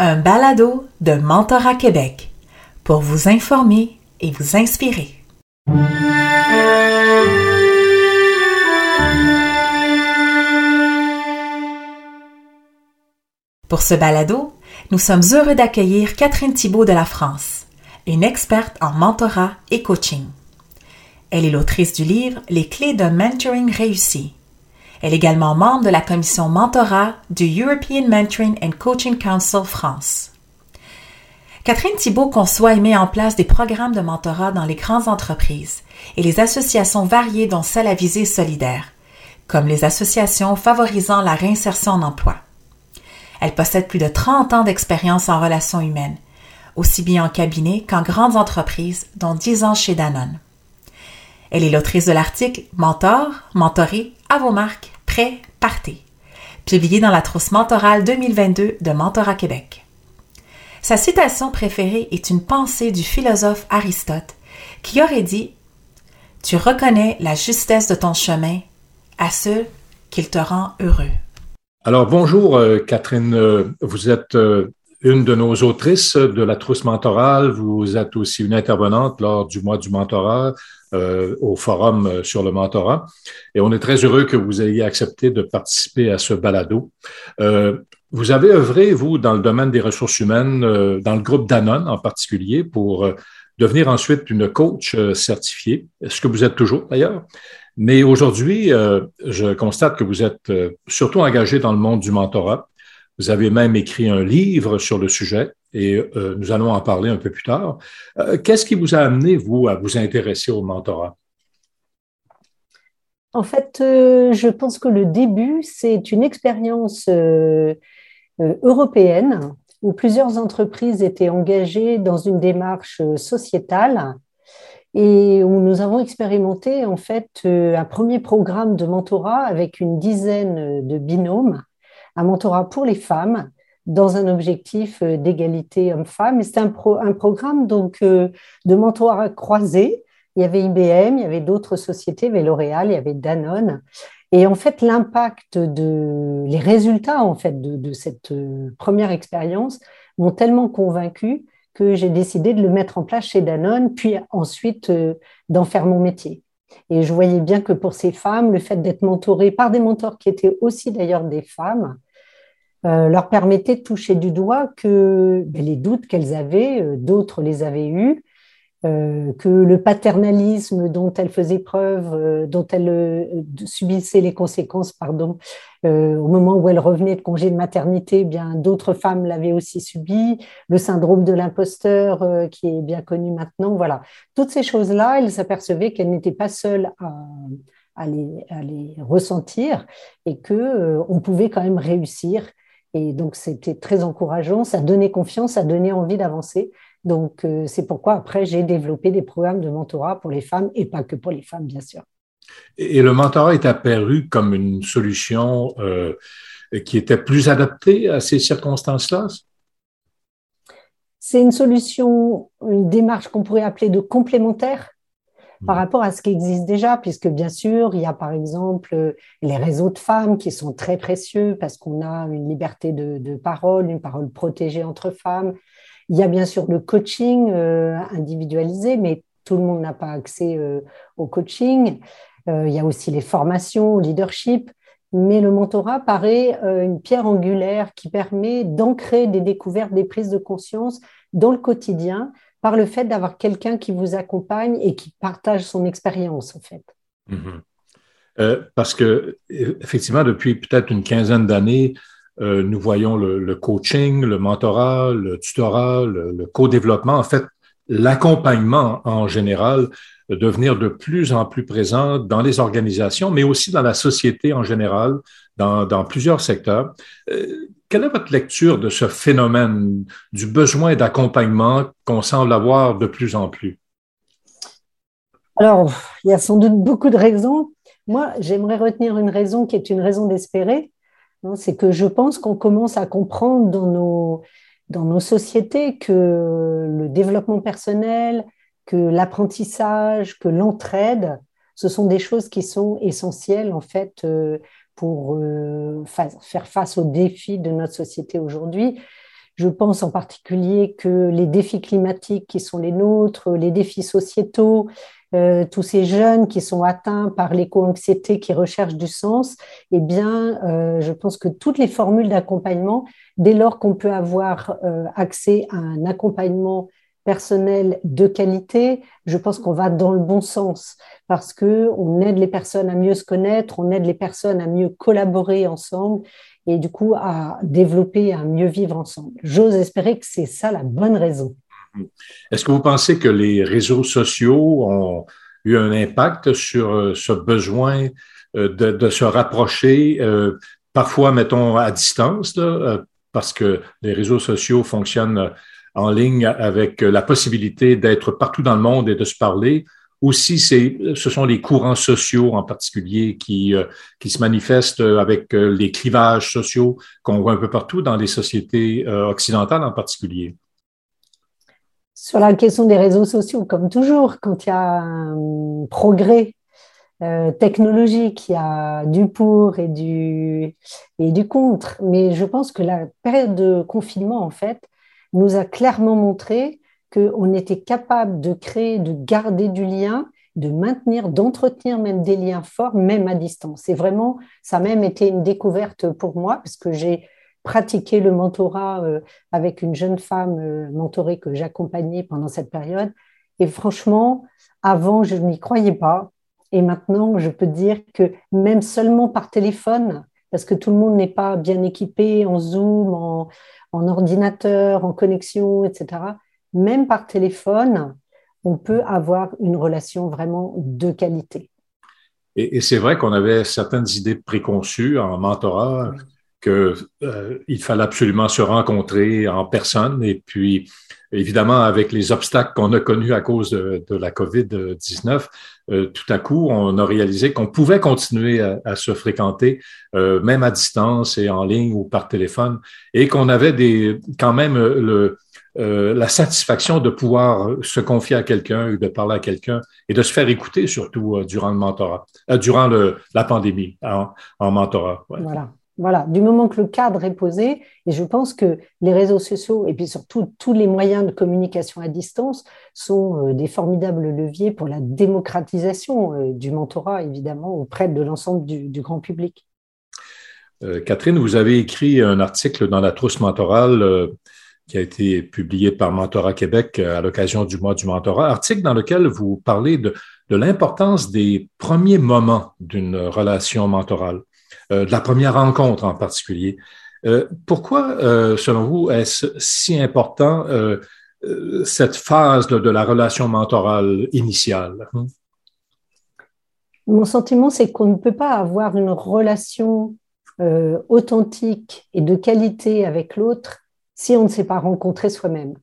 un balado de Mentorat Québec pour vous informer et vous inspirer. Pour ce balado, nous sommes heureux d'accueillir Catherine Thibault de la France, une experte en mentorat et coaching. Elle est l'autrice du livre Les clés d'un mentoring réussi elle est également membre de la commission mentorat du European Mentoring and Coaching Council France. Catherine Thibault conçoit et met en place des programmes de mentorat dans les grandes entreprises et les associations variées dont celle à visée solidaire, comme les associations favorisant la réinsertion en emploi. Elle possède plus de 30 ans d'expérience en relations humaines, aussi bien en cabinet qu'en grandes entreprises, dont 10 ans chez Danone. Elle est l'autrice de l'article Mentor, mentoré, à vos marques, prêt, partez, publié dans la trousse mentorale 2022 de Mentorat Québec. Sa citation préférée est une pensée du philosophe Aristote qui aurait dit Tu reconnais la justesse de ton chemin à ceux qu'il te rend heureux. Alors bonjour euh, Catherine, euh, vous êtes euh, une de nos autrices de la trousse mentorale, vous êtes aussi une intervenante lors du mois du mentorat euh, au forum euh, sur le mentorat. Et on est très heureux que vous ayez accepté de participer à ce balado. Euh, vous avez œuvré, vous, dans le domaine des ressources humaines, dans le groupe Danone en particulier, pour devenir ensuite une coach certifiée, ce que vous êtes toujours d'ailleurs. Mais aujourd'hui, je constate que vous êtes surtout engagé dans le monde du mentorat. Vous avez même écrit un livre sur le sujet et euh, nous allons en parler un peu plus tard. Euh, qu'est-ce qui vous a amené, vous, à vous intéresser au mentorat? En fait, euh, je pense que le début, c'est une expérience européenne où plusieurs entreprises étaient engagées dans une démarche sociétale et où nous avons expérimenté en fait un premier programme de mentorat avec une dizaine de binômes, un mentorat pour les femmes dans un objectif euh, d'égalité homme-femme. C'était un, programme donc euh, de mentorat croisé. Il y avait IBM, il y avait d'autres sociétés, il y avait L'Oréal, il y avait Danone. Et en fait, l'impact de, les résultats en fait de, de cette euh, première expérience m'ont tellement convaincu que j'ai décidé de le mettre en place chez Danone, puis ensuite d'en faire mon métier. Et je voyais bien que pour ces femmes, le fait d'être mentorée par des mentors qui étaient aussi d'ailleurs des femmes, euh, leur permettait de toucher du doigt que ben, les doutes qu'elles avaient, euh, d'autres les avaient eus, euh, que le paternalisme dont elles faisaient preuve, dont elles subissaient les conséquences, pardon, au moment où elles revenaient de congé de maternité, eh bien d'autres femmes l'avaient aussi subi, le syndrome de l'imposteur qui est bien connu maintenant, voilà. Toutes ces choses-là, elles s'apercevaient qu'elles n'étaient pas seules à, les, ressentir et que on pouvait quand même réussir et donc, c'était très encourageant, ça donnait confiance, ça donnait envie d'avancer. Donc, euh, c'est pourquoi après, j'ai développé des programmes de mentorat pour les femmes et pas que pour les femmes, bien sûr. Et le mentorat est apparu comme une solution euh, qui était plus adaptée à ces circonstances-là? C'est une solution, une démarche qu'on pourrait appeler de complémentaire par mm. rapport à ce qui existe déjà, puisque bien sûr, il y a par exemple les réseaux de femmes qui sont très précieux parce qu'on a une liberté de, parole, une parole protégée entre femmes. Il y a bien sûr le coaching euh, individualisé, mais tout le monde n'a pas accès euh, au coaching. Euh, il y a aussi les formations, au leadership. Mais le mentorat paraît une pierre angulaire qui permet d'ancrer des découvertes, des prises de conscience dans le quotidien par le fait d'avoir quelqu'un qui vous accompagne et qui partage son expérience, en fait. Mhm. Euh, parce que, effectivement, depuis peut-être une quinzaine d'années, euh, nous voyons le, coaching, le mentorat, le tutorat, le, co-développement, en fait, l'accompagnement en général devenir de plus en plus présent dans les organisations, mais aussi dans la société en général, dans, plusieurs secteurs. Euh, quelle est votre lecture de ce phénomène du besoin d'accompagnement qu'on semble avoir de plus en plus? Alors, il y a sans doute beaucoup de raisons. Moi, j'aimerais retenir une raison qui est une raison d'espérer. Hein, c'est que je pense qu'on commence à comprendre dans nos, dans nos sociétés que le développement personnel, que l'apprentissage, que l'entraide, ce sont des choses qui sont essentielles en fait euh, pour euh, faire face aux défis de notre société aujourd'hui. Je pense en particulier que les défis climatiques qui sont les nôtres, les défis sociétaux, euh, tous ces jeunes qui sont atteints par l'éco-anxiété, qui recherchent du sens, eh bien, je pense que toutes les formules d'accompagnement, dès lors qu'on peut avoir accès à un accompagnement personnel de qualité, je pense qu'on va dans le bon sens parce que on aide les personnes à mieux se connaître, on aide les personnes à mieux collaborer ensemble et du coup à développer, à mieux vivre ensemble. J'ose espérer que c'est ça la bonne raison. Est-ce que vous pensez que les réseaux sociaux ont eu un impact sur euh, ce besoin euh, de, se rapprocher, euh, parfois, mettons, à distance, parce que les réseaux sociaux fonctionnent en ligne avec la possibilité d'être partout dans le monde et de se parler, ou si ce sont les courants sociaux en particulier qui, qui se manifestent avec les clivages sociaux qu'on voit un peu partout dans les sociétés occidentales en particulier? Sur la question des réseaux sociaux, comme toujours, quand il y a un progrès euh, technologique, il y a du pour et du, et du contre. Mais je pense que la période de confinement, en fait, nous a clairement montré qu'on était capable de créer, de garder du lien, de maintenir, d'entretenir même des liens forts, même à distance. C'est vraiment, ça a même été une découverte pour moi, parce que j'ai pratiqué le mentorat euh, avec une jeune femme euh, mentorée que j'accompagnais pendant cette période. Et franchement, avant, je n'y croyais pas. Et maintenant, je peux dire que même seulement par téléphone, parce que tout le monde n'est pas bien équipé en Zoom, en, ordinateur, en connexion, etc. Même par téléphone, on peut avoir une relation vraiment de qualité. Et, c'est vrai qu'on avait certaines idées préconçues en mentorat qu'il euh, fallait absolument se rencontrer en personne. Et puis, évidemment, avec les obstacles qu'on a connus à cause de, la COVID-19, euh, tout à coup, on a réalisé qu'on pouvait continuer à, se fréquenter, euh, même à distance et en ligne ou par téléphone, et qu'on avait des, quand même le, la satisfaction de pouvoir se confier à quelqu'un, de parler à quelqu'un et de se faire écouter surtout durant le mentorat, durant la pandémie en, en mentorat. Voilà. Voilà, du moment que le cadre est posé, et je pense que les réseaux sociaux et puis surtout tous les moyens de communication à distance sont euh, des formidables leviers pour la démocratisation euh, du mentorat, évidemment, auprès de l'ensemble du, grand public. Euh, Catherine, vous avez écrit un article dans la trousse mentorale qui a été publié par Mentorat Québec à l'occasion du mois du mentorat, article dans lequel vous parlez de l'importance des premiers moments d'une relation mentorale. Euh, de la première rencontre en particulier. Euh, pourquoi, euh, selon vous, est-ce si important cette phase de, la relation mentorale initiale? Mon sentiment, c'est qu'on ne peut pas avoir une relation authentique et de qualité avec l'autre si on ne s'est pas rencontré soi-même.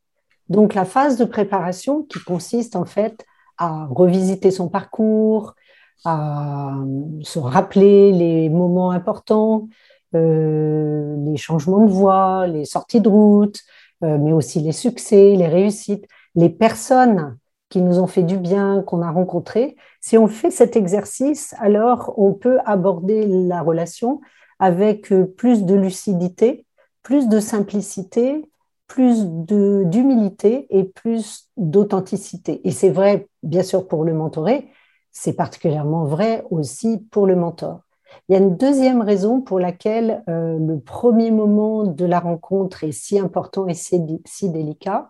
Donc la phase de préparation qui consiste en fait à revisiter son parcours, à se rappeler les moments importants, euh, les changements de voie, les sorties de route, euh, mais aussi les succès, les réussites, les personnes qui nous ont fait du bien, qu'on a rencontrées. Si on fait cet exercice, alors on peut aborder la relation avec euh, plus de lucidité, plus de simplicité, plus d'humilité et plus d'authenticité. Et c'est vrai, bien sûr, pour le mentoré, c'est particulièrement vrai aussi pour le mentor. Il y a une deuxième raison pour laquelle euh, le premier moment de la rencontre est si important et si, délicat,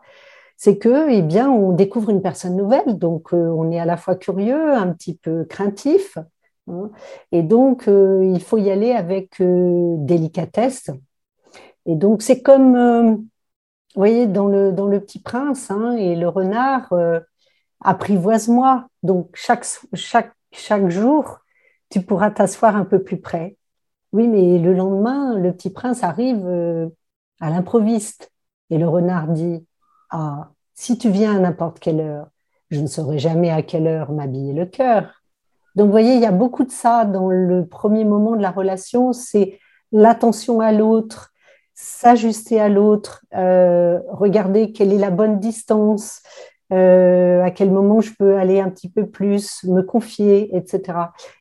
c'est que, eh bien, on découvre une personne nouvelle, donc euh, on est à la fois curieux, un petit peu craintif, hein, et donc euh, il faut y aller avec délicatesse. Et donc c'est comme, vous voyez, dans le, dans le Petit Prince hein, et le renard apprivoise-moi. Donc, chaque, chaque, chaque jour, tu pourras t'asseoir un peu plus près. Oui, mais le lendemain, le petit prince arrive euh, à l'improviste. Et le renard dit, ah, si tu viens à n'importe quelle heure, je ne saurai jamais à quelle heure m'habiller le cœur. Donc, vous voyez, il y a beaucoup de ça dans le premier moment de la relation, c'est l'attention à l'autre, s'ajuster à l'autre, euh, regarder quelle est la bonne distance, euh, à quel moment je peux aller un petit peu plus, me confier, etc.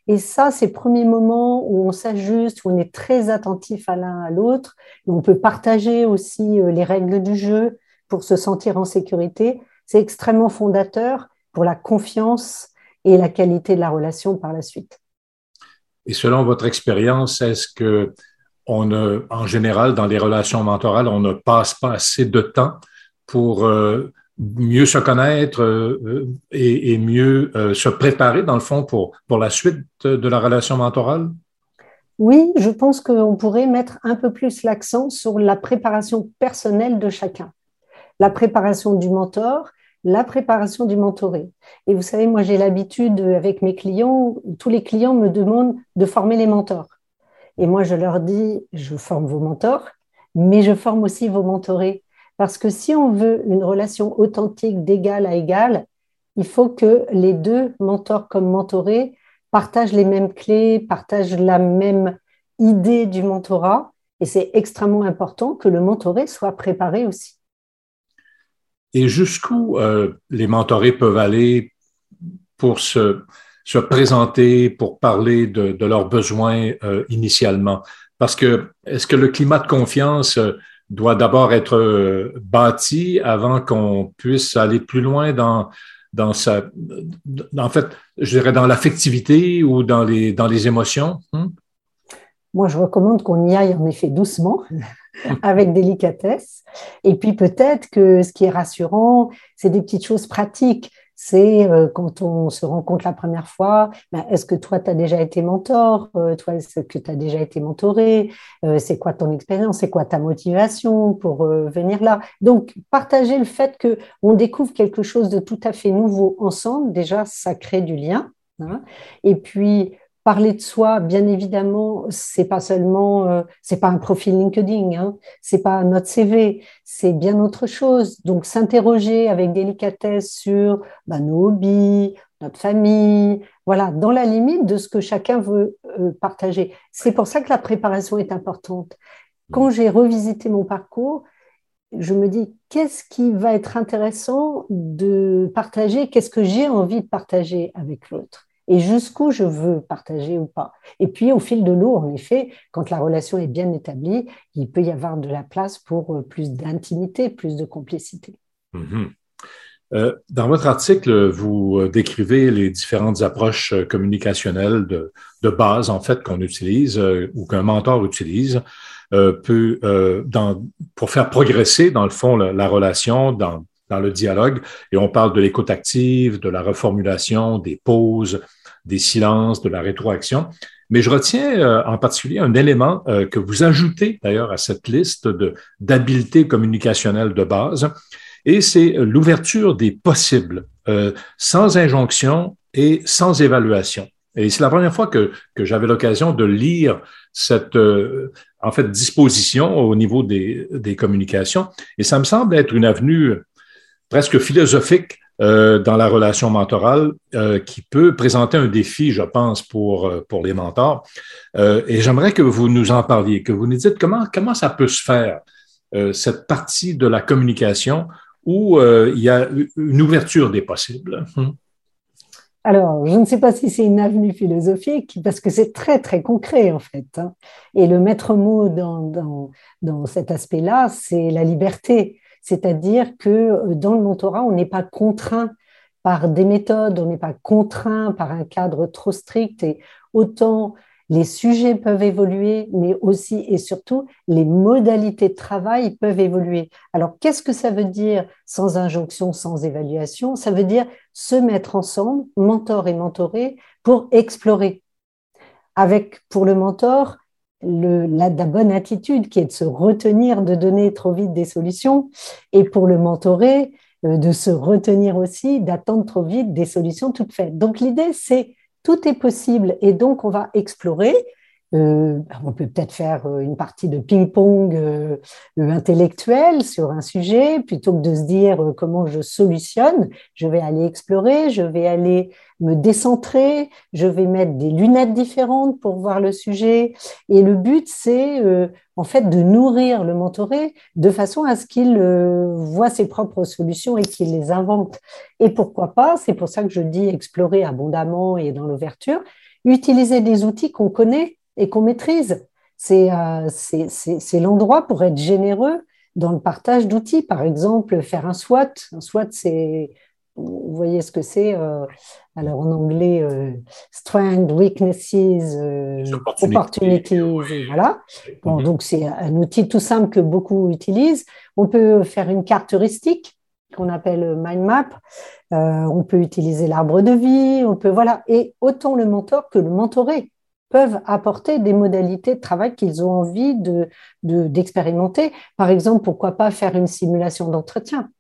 Et ça, ces premiers moments où on s'ajuste, où on est très attentif à l'un à l'autre, on peut partager aussi euh, les règles du jeu pour se sentir en sécurité, c'est extrêmement fondateur pour la confiance et la qualité de la relation par la suite. Et selon votre expérience, est-ce que on en général, dans les relations mentorales, on ne passe pas assez de temps pour euh, mieux se connaître euh, et, mieux euh, se préparer, dans le fond, pour, pour la suite de la relation mentorale? Oui, je pense qu'on pourrait mettre un peu plus l'accent sur la préparation personnelle de chacun. La préparation du mentor, la préparation du mentoré. Et vous savez, moi j'ai l'habitude avec mes clients, tous les clients me demandent de former les mentors. Et moi je leur dis, je forme vos mentors, mais je forme aussi vos mentorés. Parce que si on veut une relation authentique d'égal à égal, il faut que les deux, mentors comme mentorés, partagent les mêmes clés, partagent la même idée du mentorat. Et c'est extrêmement important que le mentoré soit préparé aussi. Et jusqu'où euh, les mentorés peuvent aller pour se, se présenter, pour parler de, leurs besoins euh, initialement? Parce que est-ce que le climat de confiance euh, doit d'abord être euh, bâti avant qu'on puisse aller plus loin dans, dans sa, en fait, je dirais dans l'affectivité ou dans les, dans les émotions. Hmm? Moi, je recommande qu'on y aille en effet doucement, avec délicatesse. Et puis peut-être que ce qui est rassurant, c'est des petites choses pratiques c'est euh, quand on se rencontre la première fois, ben, est-ce que toi, tu as déjà été mentor? Euh, Toi, est-ce que tu as déjà été mentoré? Euh, C'est quoi ton expérience? C'est quoi ta motivation pour venir là? Donc, partager le fait qu'on découvre quelque chose de tout à fait nouveau ensemble, déjà, ça crée du lien. Hein. Et puis, parler de soi, bien évidemment, c'est pas seulement, euh, c'est pas un profil LinkedIn, hein, c'est pas notre CV, c'est bien autre chose. Donc s'interroger avec délicatesse sur bah, nos hobbies, notre famille, voilà, dans la limite de ce que chacun veut euh, partager. C'est pour ça que la préparation est importante. Quand j'ai revisité mon parcours, je me dis qu'est-ce qui va être intéressant de partager, qu'est-ce que j'ai envie de partager avec l'autre? Et jusqu'où je veux partager ou pas. Et puis, au fil de l'eau, en effet, quand la relation est bien établie, il peut y avoir de la place pour euh, plus d'intimité, plus de complicité. Mm-hmm. Euh, dans votre article, vous euh, décrivez les différentes approches communicationnelles de, base, en fait, qu'on utilise ou qu'un mentor utilise pour faire progresser, dans le fond, la relation dans, dans le dialogue. Et on parle de l'écoute active, de la reformulation, des pauses, des silences, de la rétroaction. Mais je retiens euh, en particulier un élément euh, que vous ajoutez d'ailleurs à cette liste d'habiletés communicationnelles de base, et c'est l'ouverture des possibles, euh, sans injonction et sans évaluation. Et c'est la première fois que, que j'avais l'occasion de lire cette en fait disposition au niveau des, des communications, et ça me semble être une avenue presque philosophique euh, dans la relation mentorale euh, qui peut présenter un défi, je pense, pour, euh, pour les mentors. et j'aimerais que vous nous en parliez, que vous nous dites comment, comment ça peut se faire, cette partie de la communication où il y a une ouverture des possibles. Hum. Alors, je ne sais pas si c'est une avenue philosophique, parce que c'est très, très concret, en fait. Hein. Et le maître mot dans, dans, dans cet aspect-là, c'est la liberté. C'est-à-dire que euh, dans le mentorat, on n'est pas contraint par des méthodes, on n'est pas contraint par un cadre trop strict et autant les sujets peuvent évoluer, mais aussi et surtout les modalités de travail peuvent évoluer. Alors, qu'est-ce que ça veut dire sans injonction, sans évaluation? Ça veut dire se mettre ensemble, mentor et mentoré, pour explorer. Avec, pour le mentor, la, bonne attitude qui est de se retenir de donner trop vite des solutions et pour le mentorer, euh, de se retenir aussi d'attendre trop vite des solutions toutes faites. Donc l'idée, c'est tout est possible et donc on va explorer Euh, on peut peut-être faire euh, une partie de ping-pong euh, intellectuel sur un sujet, plutôt que de se dire comment je solutionne, je vais aller explorer, je vais aller me décentrer, je vais mettre des lunettes différentes pour voir le sujet. Et le but, c'est en fait de nourrir le mentoré de façon à ce qu'il voit ses propres solutions et qu'il les invente. Et pourquoi pas, c'est pour ça que je dis explorer abondamment et dans l'ouverture, utiliser des outils qu'on connaît et qu'on maîtrise. Euh, c'est l'endroit pour être généreux dans le partage d'outils. Par exemple, faire un SWOT. Un SWOT, c'est, vous voyez ce que c'est euh, Alors en anglais, euh, strength, weaknesses, opportunities, voilà. Bon, donc c'est un outil tout simple que beaucoup utilisent. On peut faire une carte heuristique qu'on appelle mind map. on peut utiliser l'arbre de vie. On peut voilà. Et autant le mentor que le mentoré peuvent apporter des modalités de travail qu'ils ont envie de, d'expérimenter. Par exemple, pourquoi pas faire une simulation d'entretien,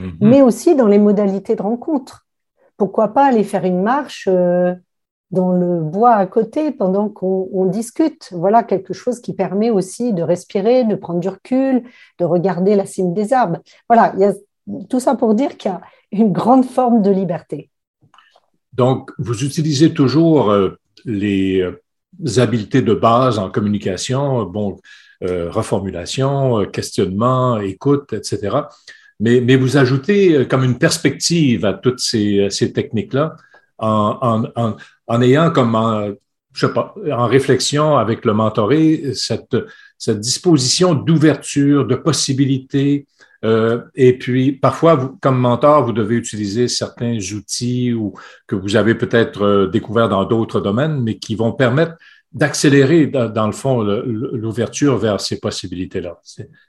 mhm. mais aussi dans les modalités de rencontre. Pourquoi pas aller faire une marche euh, dans le bois à côté pendant qu'on discute. Voilà quelque chose qui permet aussi de respirer, de prendre du recul, de regarder la cime des arbres. Voilà, il y a tout ça pour dire qu'il y a une grande forme de liberté. Donc, vous utilisez toujours euh, les euh, habiletés de base en communication, bon, euh, reformulation, euh, questionnement, écoute, etc. Mais, mais vous ajoutez euh, comme une perspective à toutes ces, techniques-là en, en, en, ayant comme, en, je sais pas, en réflexion avec le mentoré, cette, cette disposition d'ouverture, de possibilité. Euh, et puis, parfois, vous, comme mentor, vous devez utiliser certains outils ou que vous avez peut-être euh, découverts dans d'autres domaines, mais qui vont permettre d'accélérer, dans, le fond, l'ouverture vers ces possibilités-là.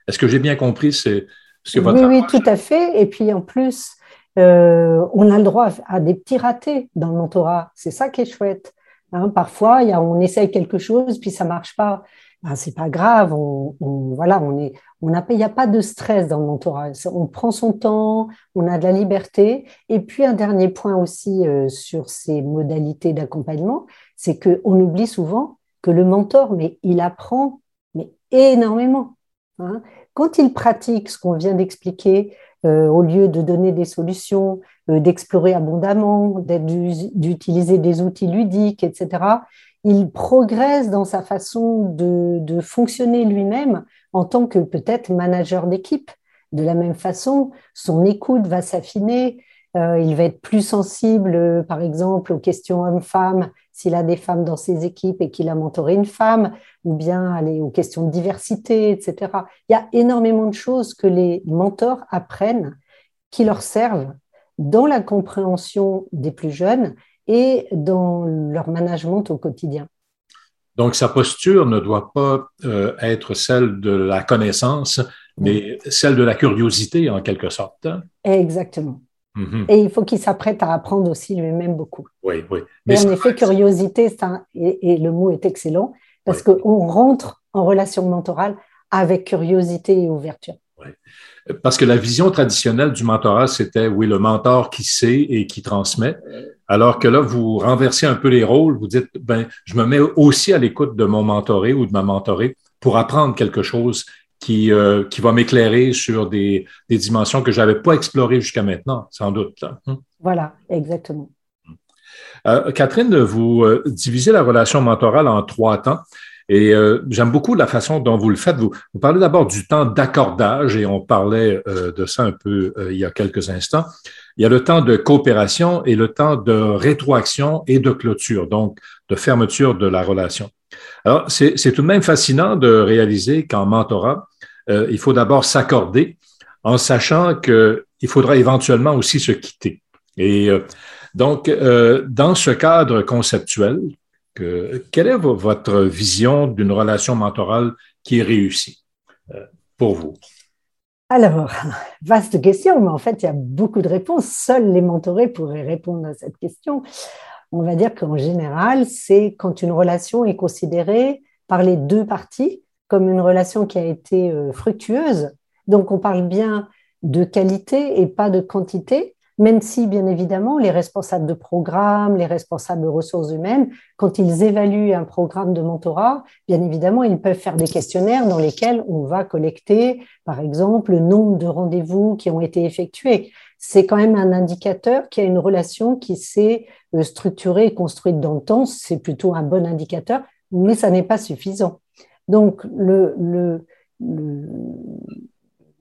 Est-ce que j'ai bien compris? Ce que votre Oui, oui, tout à fait. Et puis, en plus, euh, on a le droit à des petits ratés dans le mentorat. C'est ça qui est chouette. Hein, parfois, y a, on essaye quelque chose, puis ça marche pas. Ben, c'est pas grave. On, voilà, on est, il n'y a pas de stress dans le mentorat. On prend son temps, on a de la liberté. Et puis un dernier point aussi euh, sur ces modalités d'accompagnement, c'est que on oublie souvent que le mentor, mais il apprend, mais énormément. Hein. Quand il pratique ce qu'on vient d'expliquer, euh, au lieu de donner des solutions, euh, d'explorer abondamment, d'utiliser des outils ludiques, etc., il progresse dans sa façon de, fonctionner lui-même en tant que peut-être manager d'équipe. De la même façon, son écoute va s'affiner, euh, il va être plus sensible, par exemple, aux questions hommes-femmes, s'il a des femmes dans ses équipes et qu'il a mentoré une femme, ou bien aller aux questions de diversité, etc. Il y a énormément de choses que les mentors apprennent qui leur servent dans la compréhension des plus jeunes et dans leur management au quotidien. Donc, sa posture ne doit pas euh, être celle de la connaissance, mais celle de la curiosité en quelque sorte. Exactement. Mm-hmm. Et il faut qu'il s'apprête à apprendre aussi lui-même beaucoup. Oui, oui. Mais en effet, curiosité, et, le mot est excellent, parce qu'on rentre en relation mentorale avec curiosité et ouverture. Parce que la vision traditionnelle du mentorat, c'était, oui, le mentor qui sait et qui transmet. Alors que là, vous renversez un peu les rôles, vous dites, ben, je me mets aussi à l'écoute de mon mentoré ou de ma mentorée pour apprendre quelque chose qui, euh, qui va m'éclairer sur des, des, dimensions que je n'avais pas explorées jusqu'à maintenant, sans doute. Hein. Voilà, exactement. Euh, Catherine, vous euh, divisez la relation mentorale en trois temps. Et euh, j'aime beaucoup la façon dont vous le faites. Vous, vous parlez d'abord du temps d'accordage, et on parlait euh, de ça un peu euh, il y a quelques instants. Il y a le temps de coopération et le temps de rétroaction et de clôture, donc de fermeture de la relation. Alors, c'est tout de même fascinant de réaliser qu'en mentorat, il faut d'abord s'accorder en sachant qu'il faudra éventuellement aussi se quitter. Et donc, dans ce cadre conceptuel, quelle est votre vision d'une relation mentorale qui est réussie euh, pour vous? Alors, vaste question, mais en fait, il y a beaucoup de réponses. Seuls les mentorés pourraient répondre à cette question. On va dire qu'en général, c'est quand une relation est considérée par les deux parties comme une relation qui a été euh, fructueuse. Donc, on parle bien de qualité et pas de quantité. Même si, bien évidemment, les responsables de programme, les responsables de ressources humaines, quand ils évaluent un programme de mentorat, bien évidemment, ils peuvent faire des questionnaires dans lesquels on va collecter, par exemple, le nombre de rendez-vous qui ont été effectués. C'est quand même un indicateur qui a une relation qui s'est euh, structurée et construite dans le temps. C'est plutôt un bon indicateur, mais ça n'est pas suffisant. Donc, le, le, le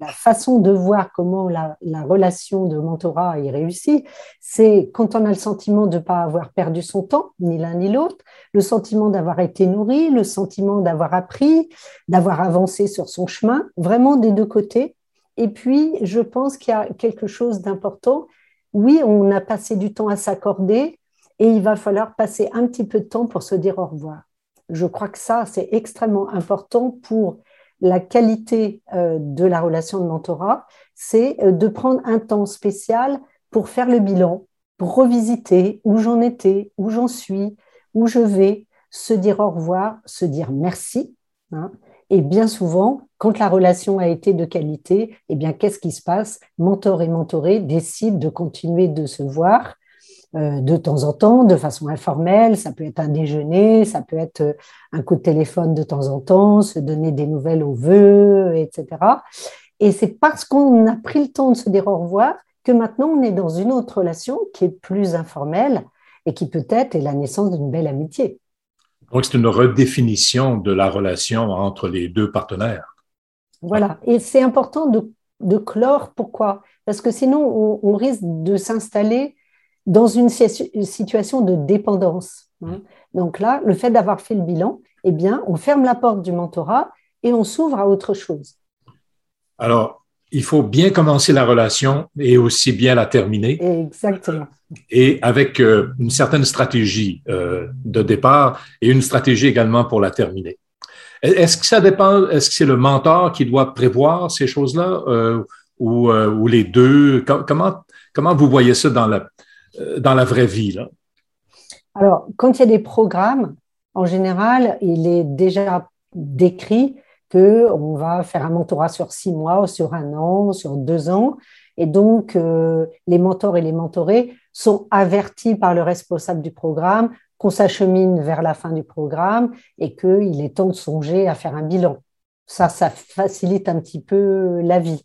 la façon de voir comment la, relation de mentorat est réussie, c'est quand on a le sentiment de ne pas avoir perdu son temps, ni l'un ni l'autre, le sentiment d'avoir été nourri, le sentiment d'avoir appris, d'avoir avancé sur son chemin, vraiment des deux côtés. Et puis, je pense qu'il y a quelque chose d'important. Oui, on a passé du temps à s'accorder et il va falloir passer un petit peu de temps pour se dire au revoir. Je crois que ça, c'est extrêmement important pour la qualité euh, de la relation de mentorat, c'est euh, de prendre un temps spécial pour faire le bilan, pour revisiter où j'en étais, où j'en suis, où je vais, se dire au revoir, se dire merci. Hein. Et bien souvent, quand la relation a été de qualité, eh bien, qu'est-ce qui se passe? Mentor et mentoré décident de continuer de se voir de temps en temps, de façon informelle. Ça peut être un déjeuner, ça peut être euh, un coup de téléphone de temps en temps, se donner des nouvelles aux vœux, etc. Et c'est parce qu'on a pris le temps de se dire au revoir que maintenant on est dans une autre relation qui est plus informelle et qui peut-être est la naissance d'une belle amitié. Donc c'est une redéfinition de la relation entre les deux partenaires. Voilà, et c'est important de, clore. Pourquoi? Parce que sinon on risque de s'installer dans une situation de dépendance. Hein. Donc là, le fait d'avoir fait le bilan, eh bien, on ferme la porte du mentorat et on s'ouvre à autre chose. Alors, il faut bien commencer la relation et aussi bien la terminer. Exactement. Et avec euh, une certaine stratégie euh, de départ et une stratégie également pour la terminer. Est-ce que ça dépend, est-ce que c'est le mentor qui doit prévoir ces choses-là euh, ou, ou, les deux? Comment, comment vous voyez ça dans la, dans la vraie vie Alors, quand il y a des programmes, en général, il est déjà décrit qu'on va faire un mentorat sur six mois, sur un an, sur deux ans. Et donc, euh, les mentors et les mentorés sont avertis par le responsable du programme qu'on s'achemine vers la fin du programme et qu'il est temps de songer à faire un bilan. Ça, ça facilite un petit peu la vie.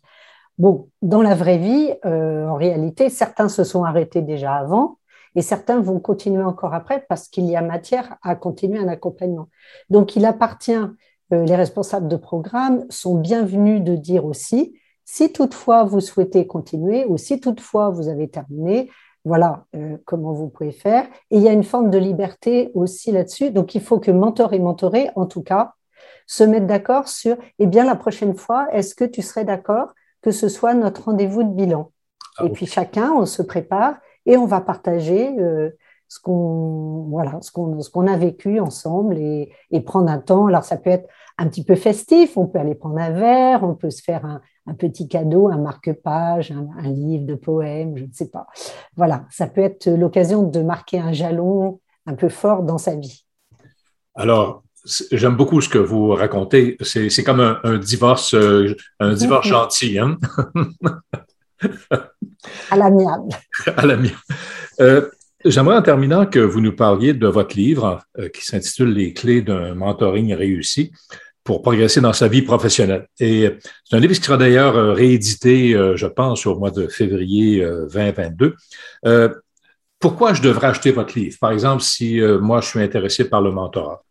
Bon, dans la vraie vie, euh, en réalité, certains se sont arrêtés déjà avant et certains vont continuer encore après parce qu'il y a matière à continuer un accompagnement. Donc, il appartient, euh, les responsables de programme sont bienvenus de dire aussi, si toutefois vous souhaitez continuer ou si toutefois vous avez terminé, voilà euh, comment vous pouvez faire. Et il y a une forme de liberté aussi là-dessus. Donc, il faut que mentor et mentoré, en tout cas, se mettent d'accord sur, eh bien, la prochaine fois, est-ce que tu serais d'accord que ce soit notre rendez-vous de bilan. Ah, et puis chacun, on se prépare et on va partager euh, ce qu'on voilà, ce qu'on ce qu'on a vécu ensemble et, et, prendre un temps. Alors ça peut être un petit peu festif, on peut aller prendre un verre, on peut se faire un, un petit cadeau, un marque-page, un, un, livre de poèmes, je ne sais pas. Voilà, ça peut être l'occasion de marquer un jalon un peu fort dans sa vie. Alors, j'aime beaucoup ce que vous racontez. C'est comme un, divorce, euh, un divorce mhm. gentil. Hein? à l'amiable. à l'amiable. Euh, j'aimerais en terminant que vous nous parliez de votre livre euh, qui s'intitule Les clés d'un mentoring réussi pour progresser dans sa vie professionnelle. Et c'est un livre qui sera d'ailleurs réédité, je pense, au mois de février 2022. pourquoi je devrais acheter votre livre? Par exemple, si moi, je suis intéressé par le mentorat.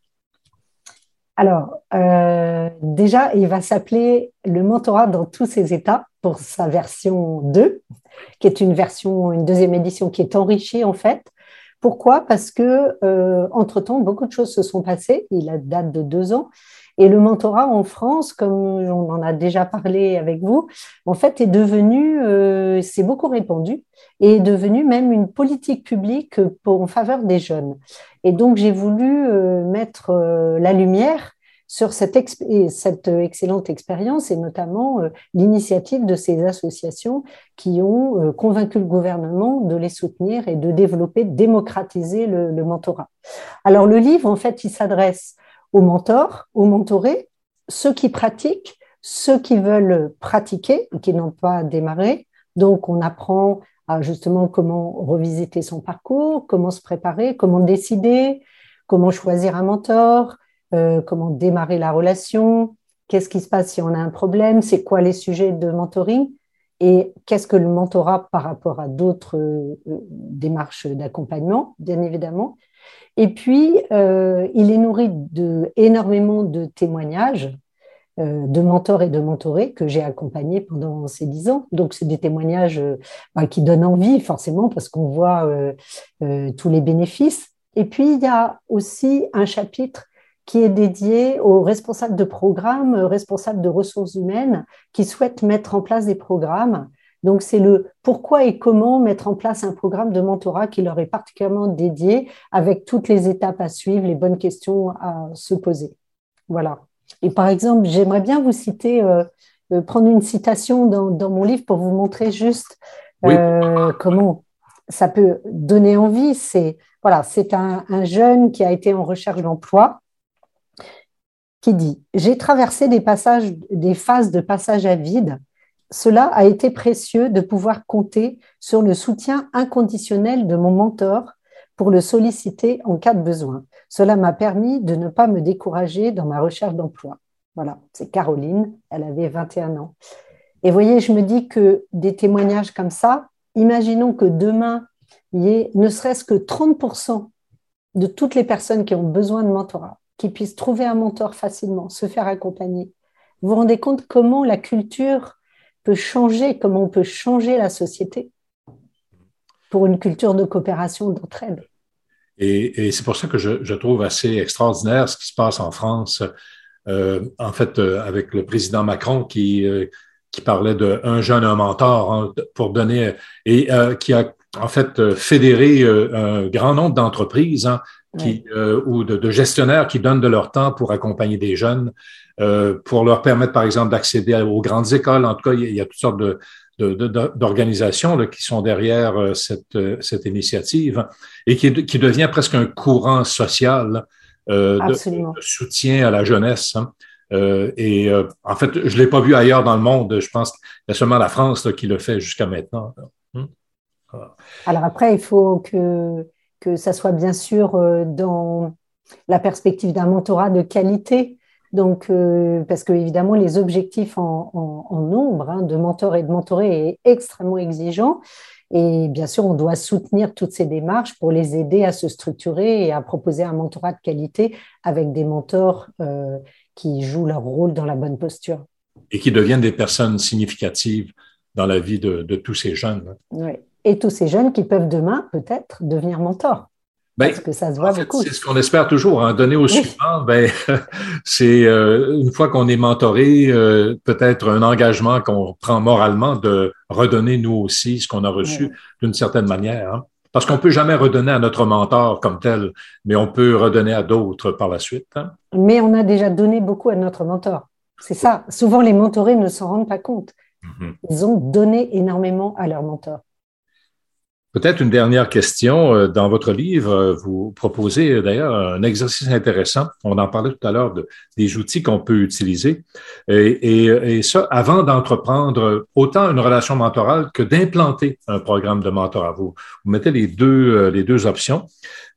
Alors, euh, déjà, il va s'appeler Le mentorat dans tous ses états pour sa version 2, qui est une version, une deuxième édition qui est enrichie en fait. Pourquoi? Parce que euh, entre-temps, beaucoup de choses se sont passées. Il a date de deux ans. Et le mentorat en France, comme on en a déjà parlé avec vous, en fait, est devenu, euh, c'est beaucoup répandu, et est devenu même une politique publique en faveur des jeunes. Et donc, j'ai voulu euh, mettre euh, la lumière sur cette, excellente expérience et notamment l'initiative de ces associations qui ont convaincu le gouvernement de les soutenir et de développer, démocratiser le mentorat. Alors le livre, en fait, il s'adresse aux mentors, aux mentorés, ceux qui pratiquent, ceux qui veulent pratiquer, qui n'ont pas démarré. Donc, on apprend à justement comment revisiter son parcours, comment se préparer, comment décider, comment choisir un mentor, euh, comment démarrer la relation, qu'est-ce qui se passe si on a un problème, c'est quoi les sujets de mentoring et qu'est-ce que le mentorat par rapport à d'autres euh, démarches d'accompagnement, bien évidemment. Et puis, euh, il est nourri de énormément de témoignages euh, de mentors et de mentorés que j'ai accompagnés pendant ces dix ans. Donc, c'est des témoignages bah, qui donnent envie, forcément, parce qu'on voit tous les bénéfices. Et puis, il y a aussi un chapitre qui est dédié aux responsables de programmes, responsables de ressources humaines qui souhaitent mettre en place des programmes. Donc, c'est le pourquoi et comment mettre en place un programme de mentorat qui leur est particulièrement dédié avec toutes les étapes à suivre, les bonnes questions à se poser. Voilà. Et par exemple, j'aimerais bien vous citer, euh, euh, prendre une citation dans, mon livre pour vous montrer juste euh, comment ça peut donner envie. C'est voilà, c'est un, jeune qui a été en recherche d'emploi qui dit J'ai traversé des passages, des phases de passage à vide. Cela a été précieux de pouvoir compter sur le soutien inconditionnel de mon mentor pour le solliciter en cas de besoin. Cela m'a permis de ne pas me décourager dans ma recherche d'emploi. Voilà, c'est Caroline, elle avait 21 ans. Et voyez, je me dis que des témoignages comme ça, imaginons que demain, il y ait ne serait-ce que 30% de toutes les personnes qui ont besoin de mentorat qui puissent trouver un mentor facilement, se faire accompagner. Vous vous rendez compte comment la culture changer, comment on peut changer la société pour une culture de coopération, d'entraide. Et, c'est pour ça que je, trouve assez extraordinaire ce qui se passe en France, euh, en fait, euh, avec le président Macron qui, euh, parlait d'un jeune, un mentor, hein, pour donner, et qui a en fait fédéré un grand nombre d'entreprises hein, qui, euh, ou de, de, gestionnaires qui donnent de leur temps pour accompagner des jeunes, euh, pour leur permettre, par exemple, d'accéder aux grandes écoles. En tout cas, il y a, toutes sortes de, d'organisations qui sont derrière euh, cette, euh, cette initiative et qui, qui devient presque un courant social euh, de, soutien à la jeunesse. Hein. Euh, et en fait, je l'ai pas vu ailleurs dans le monde. Je pense qu'il y a seulement la France qui le fait jusqu'à maintenant. Hum. Alors après, il faut que que ça soit bien sûr euh, dans la perspective d'un mentorat de qualité. Donc, euh, parce que évidemment, les objectifs en, nombre hein, de mentors et de mentorés est extrêmement exigeant. Et bien sûr, on doit soutenir toutes ces démarches pour les aider à se structurer et à proposer un mentorat de qualité avec des mentors euh, qui jouent leur rôle dans la bonne posture. Et qui deviennent des personnes significatives dans la vie de, de tous ces jeunes. Hein. Oui et tous ces jeunes qui peuvent demain peut-être devenir mentors. Ben, parce que ça se voit beaucoup. C'est ce qu'on espère toujours, hein, donner au suivant. Ben, c'est euh, une fois qu'on est mentoré, euh, peut-être un engagement qu'on prend moralement de redonner nous aussi ce qu'on a reçu d'une certaine manière. Hein. Parce qu'on peut jamais redonner à notre mentor comme tel, mais on peut redonner à d'autres par la suite. Hein. Mais on a déjà donné beaucoup à notre mentor. C'est ça. Souvent, les mentorés ne s'en rendent pas compte. Mm-hmm. Ils ont donné énormément à leur mentor. Peut-être une dernière question. Euh, dans votre livre, euh, vous proposez euh, d'ailleurs un exercice intéressant. On en parlait tout à l'heure de, des outils qu'on peut utiliser. Et, ça, avant d'entreprendre autant une relation mentorale que d'implanter un programme de mentorat. Vous, mettez les deux, les deux options.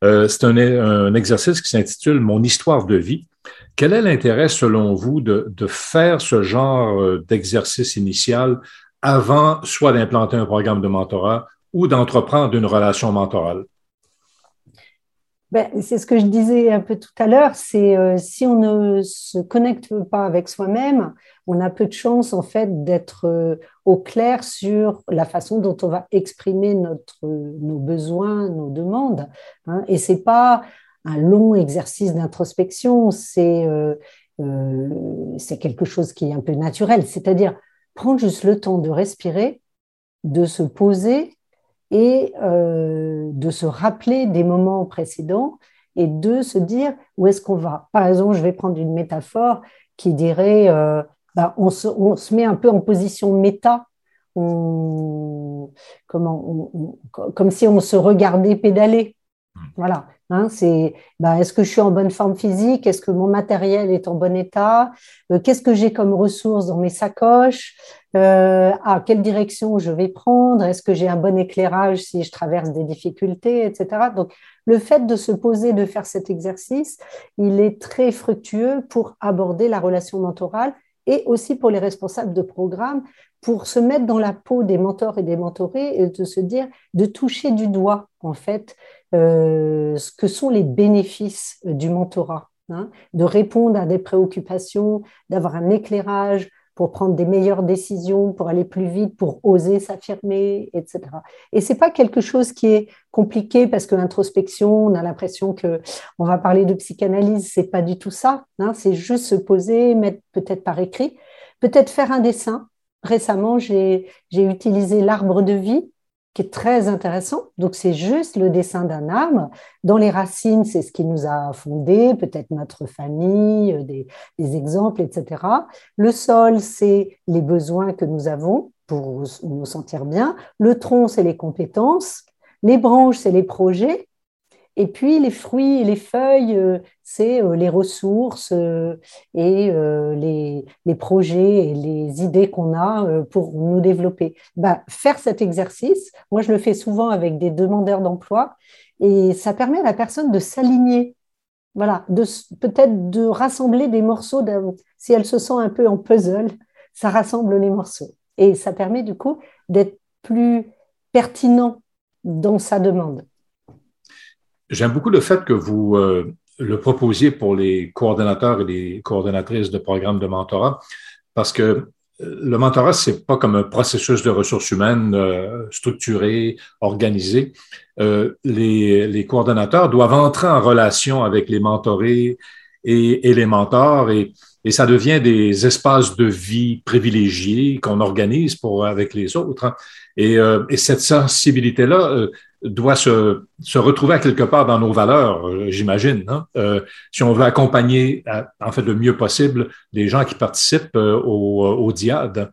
C'est un, exercice qui s'intitule Mon histoire de vie. Quel est l'intérêt, selon vous, de faire ce genre d'exercice initial avant soit d'implanter un programme de mentorat ou d'entreprendre une relation mentorale? Ben, c'est ce que je disais un peu tout à l'heure, c'est euh, si on ne se connecte pas avec soi-même, on a peu de chance en fait d'être euh, au clair sur la façon dont on va exprimer notre, nos besoins, nos demandes. Hein. Et c'est pas un long exercice d'introspection, c'est euh, c'est quelque chose qui est un peu naturel, c'est-à-dire prendre juste le temps de respirer, de se poser et euh, de se rappeler des moments précédents et de se dire où est-ce qu'on va. Par exemple, je vais prendre une métaphore qui dirait, euh, bah, on, se, on, se, met un peu en position méta, on, comment, comme si on se regardait pédaler. Voilà. Hein, c'est bah, est-ce que je suis en bonne forme physique? Est-ce que mon matériel est en bon état? Euh, Qu'est-ce que j'ai comme ressources dans mes sacoches? Euh, À quelle direction je vais prendre? Est-ce que j'ai un bon éclairage si je traverse des difficultés, etc. Donc, le fait de se poser, de faire cet exercice, il est très fructueux pour aborder la relation mentorale et aussi pour les responsables de programme, pour se mettre dans la peau des mentors et des mentorés et de se dire, de toucher du doigt, en fait, euh, ce que sont les bénéfices du mentorat, hein, de répondre à des préoccupations, d'avoir un éclairage, pour prendre des meilleures décisions, pour aller plus vite, pour oser s'affirmer, etc. Et c'est pas quelque chose qui est compliqué parce que l'introspection, on a l'impression que on va parler de psychanalyse, c'est pas du tout ça. Hein, c'est juste se poser, mettre peut-être par écrit, peut-être faire un dessin. Récemment, j'ai utilisé l'arbre de vie qui est très intéressant. Donc, c'est juste le dessin d'un arbre. Dans les racines, c'est ce qui nous a fondé, peut-être notre famille, euh, des, des, exemples, etc. Le sol, c'est les besoins que nous avons pour nous sentir bien. Le tronc, c'est les compétences. Les branches, c'est les projets. Et puis les fruits et les feuilles, euh, c'est euh, les ressources euh, et les, projets et les idées qu'on a pour nous développer. Bah, faire cet exercice, moi je le fais souvent avec des demandeurs d'emploi et ça permet à la personne de s'aligner. Voilà, de peut-être de rassembler des morceaux. Si elle se sent un peu en puzzle, ça rassemble les morceaux et ça permet du coup d'être plus pertinent dans sa demande. J'aime beaucoup le fait que vous euh, le proposiez pour les coordonnateurs et les coordonnatrices de programmes de mentorat, parce que euh, le mentorat, c'est pas comme un processus de ressources humaines euh, structuré, organisé. les, les, coordonnateurs doivent entrer en relation avec les mentorés et, les mentors et, ça devient des espaces de vie privilégiés qu'on organise pour avec les autres. Et, cette sensibilité-là, doit se, se, retrouver à quelque part dans nos valeurs, euh, j'imagine. Hein? Euh, si on veut accompagner, en fait, le mieux possible les gens qui participent euh, au, au DIAD.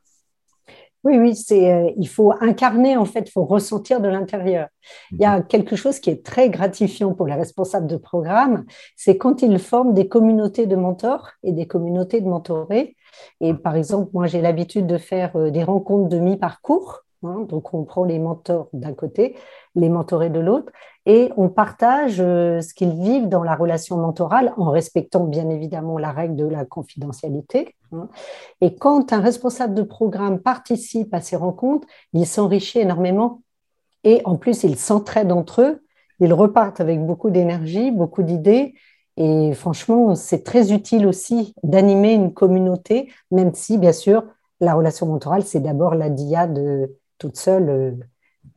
Oui, oui, c'est, il faut incarner, en fait, il faut ressentir de l'intérieur. Il y a mhm. quelque chose qui est très gratifiant pour les responsables de programme, c'est quand ils forment des communautés de mentors et des communautés de mentorés. Et par exemple, moi, j'ai l'habitude de faire des rencontres de mi-parcours Hein, donc, on prend les mentors d'un côté, les mentorés de l'autre, et on partage euh, ce qu'ils vivent dans la relation mentorale en respectant bien évidemment la règle de la confidentialité. Hein. Et quand un responsable de programme participe à ces rencontres, il s'enrichit énormément et en plus, ils s'entraident entre eux, ils repartent avec beaucoup d'énergie, beaucoup d'idées. Et franchement, c'est très utile aussi d'animer une communauté, même si, bien sûr, la relation mentorale, c'est d'abord la dia de, toute seule, euh,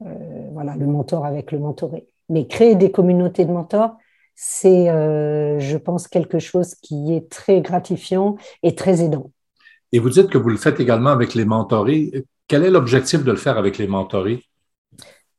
euh, voilà, le mentor avec le mentoré. Mais créer des communautés de mentors, c'est, euh, je pense, quelque chose qui est très gratifiant et très aidant. Et vous dites que vous le faites également avec les mentorés. Quel est l'objectif de le faire avec les mentorés?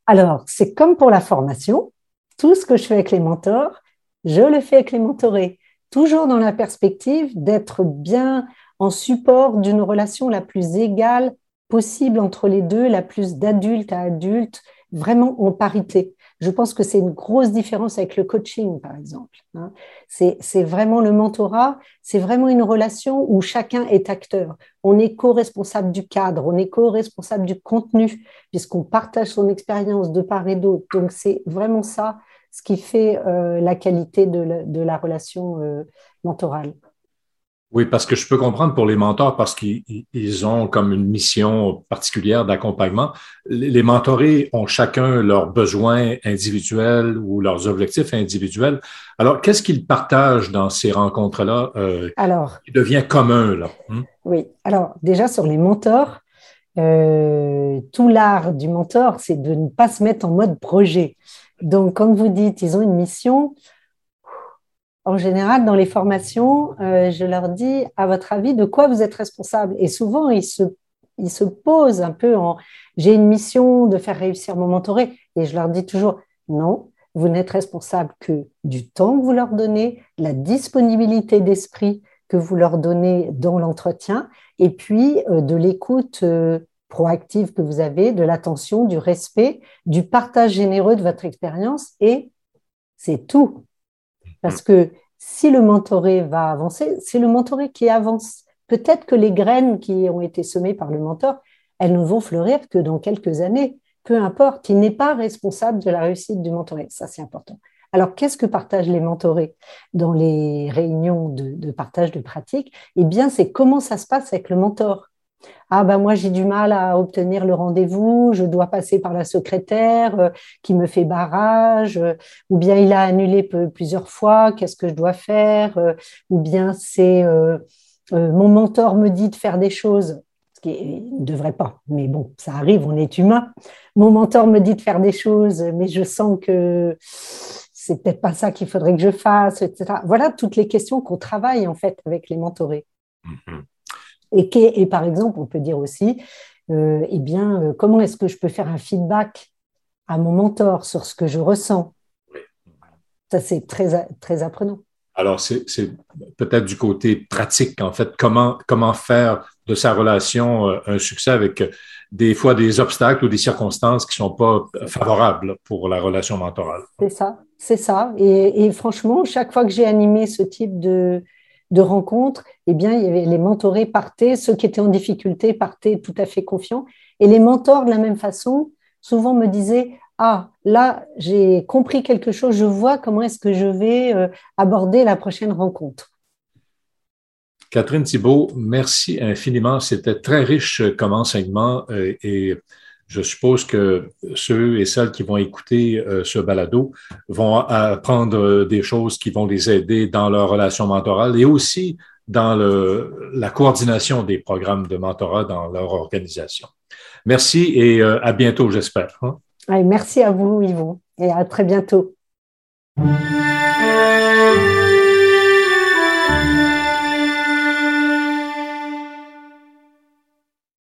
Alors, c'est comme pour la formation. Tout ce que je fais avec les mentors, je le fais avec les mentorés. Toujours dans la perspective d'être bien en support d'une relation la plus égale possible entre les deux, la plus d'adulte à adulte, vraiment en parité. Je pense que c'est une grosse différence avec le coaching, par exemple. Hein. C'est vraiment le mentorat, c'est vraiment une relation où chacun est acteur. On est co-responsable du cadre, on est co-responsable du contenu, puisqu'on partage son expérience de part et d'autre. Donc c'est vraiment ça ce qui fait euh, la qualité de la, relation euh, mentorale. Oui, parce que je peux comprendre pour les mentors parce qu'ils ont comme une mission particulière d'accompagnement. Les mentorés ont chacun leurs besoins individuels ou leurs objectifs individuels. Alors, qu'est-ce qu'ils partagent dans ces rencontres-là euh, alors, qui devient commun? Là? Hmm? Oui, alors déjà sur les mentors, euh, tout l'art du mentor, c'est de ne pas se mettre en mode projet. Donc, comme vous dites, ils ont une mission en général, dans les formations, euh, je leur dis, à votre avis, de quoi vous êtes responsable? Et souvent, ils se, posent un peu en, j'ai une mission de faire réussir mon mentoré. Et je leur dis toujours, non, vous n'êtes responsable que du temps que vous leur donnez, la disponibilité d'esprit que vous leur donnez dans l'entretien, et puis euh, de l'écoute euh, proactive que vous avez, de l'attention, du respect, du partage généreux de votre expérience et C'est tout. Parce que si le mentoré va avancer, c'est le mentoré qui avance. Peut-être que les graines qui ont été semées par le mentor, elles ne vont fleurir que dans quelques années. Peu importe, il n'est pas responsable de la réussite du mentoré. Ça, c'est important. Alors, qu'est-ce que partagent les mentorés dans les réunions de, partage de pratiques? Eh bien, c'est comment ça se passe avec le mentor. Ah ben moi j'ai du mal à obtenir le rendez-vous, je dois passer par la secrétaire euh, qui me fait barrage, euh, ou bien il a annulé plusieurs fois, qu'est-ce que je dois faire, euh, ou bien c'est mon mentor me dit de faire des choses, ce qui ne devrait pas, mais bon ça arrive, on est humain. Mon mentor me dit de faire des choses, mais je sens que c'est peut-être pas ça qu'il faudrait que je fasse, etc. Voilà toutes les questions qu'on travaille en fait avec les mentorés. Mm-hmm. Et, et, par exemple, on peut dire aussi, euh, eh bien, euh, comment est-ce que je peux faire un feedback à mon mentor sur ce que je ressens? Ça, c'est très, très apprenant. Alors, c'est peut-être du côté pratique, en fait, comment, comment faire de sa relation euh, un succès avec des fois des obstacles ou des circonstances qui ne sont pas favorables pour la relation mentorale? C'est ça, c'est ça. Et, franchement, chaque fois que j'ai animé ce type de, de rencontres, eh bien, les mentorés partaient, ceux qui étaient en difficulté partaient tout à fait confiants. Et les mentors, de la même façon, souvent me disaient Ah, là, j'ai compris quelque chose, je vois comment est-ce que je vais euh, aborder la prochaine rencontre. Catherine Thibault, merci infiniment. C'était très riche comme enseignement euh, et je suppose que ceux et celles qui vont écouter euh, ce balado vont apprendre des choses qui vont les aider dans leur relation mentorale et aussi dans la coordination des programmes de mentorat dans leur organisation. Merci et euh, à bientôt, j'espère. Hein. Merci à vous, Yvon, et à très bientôt.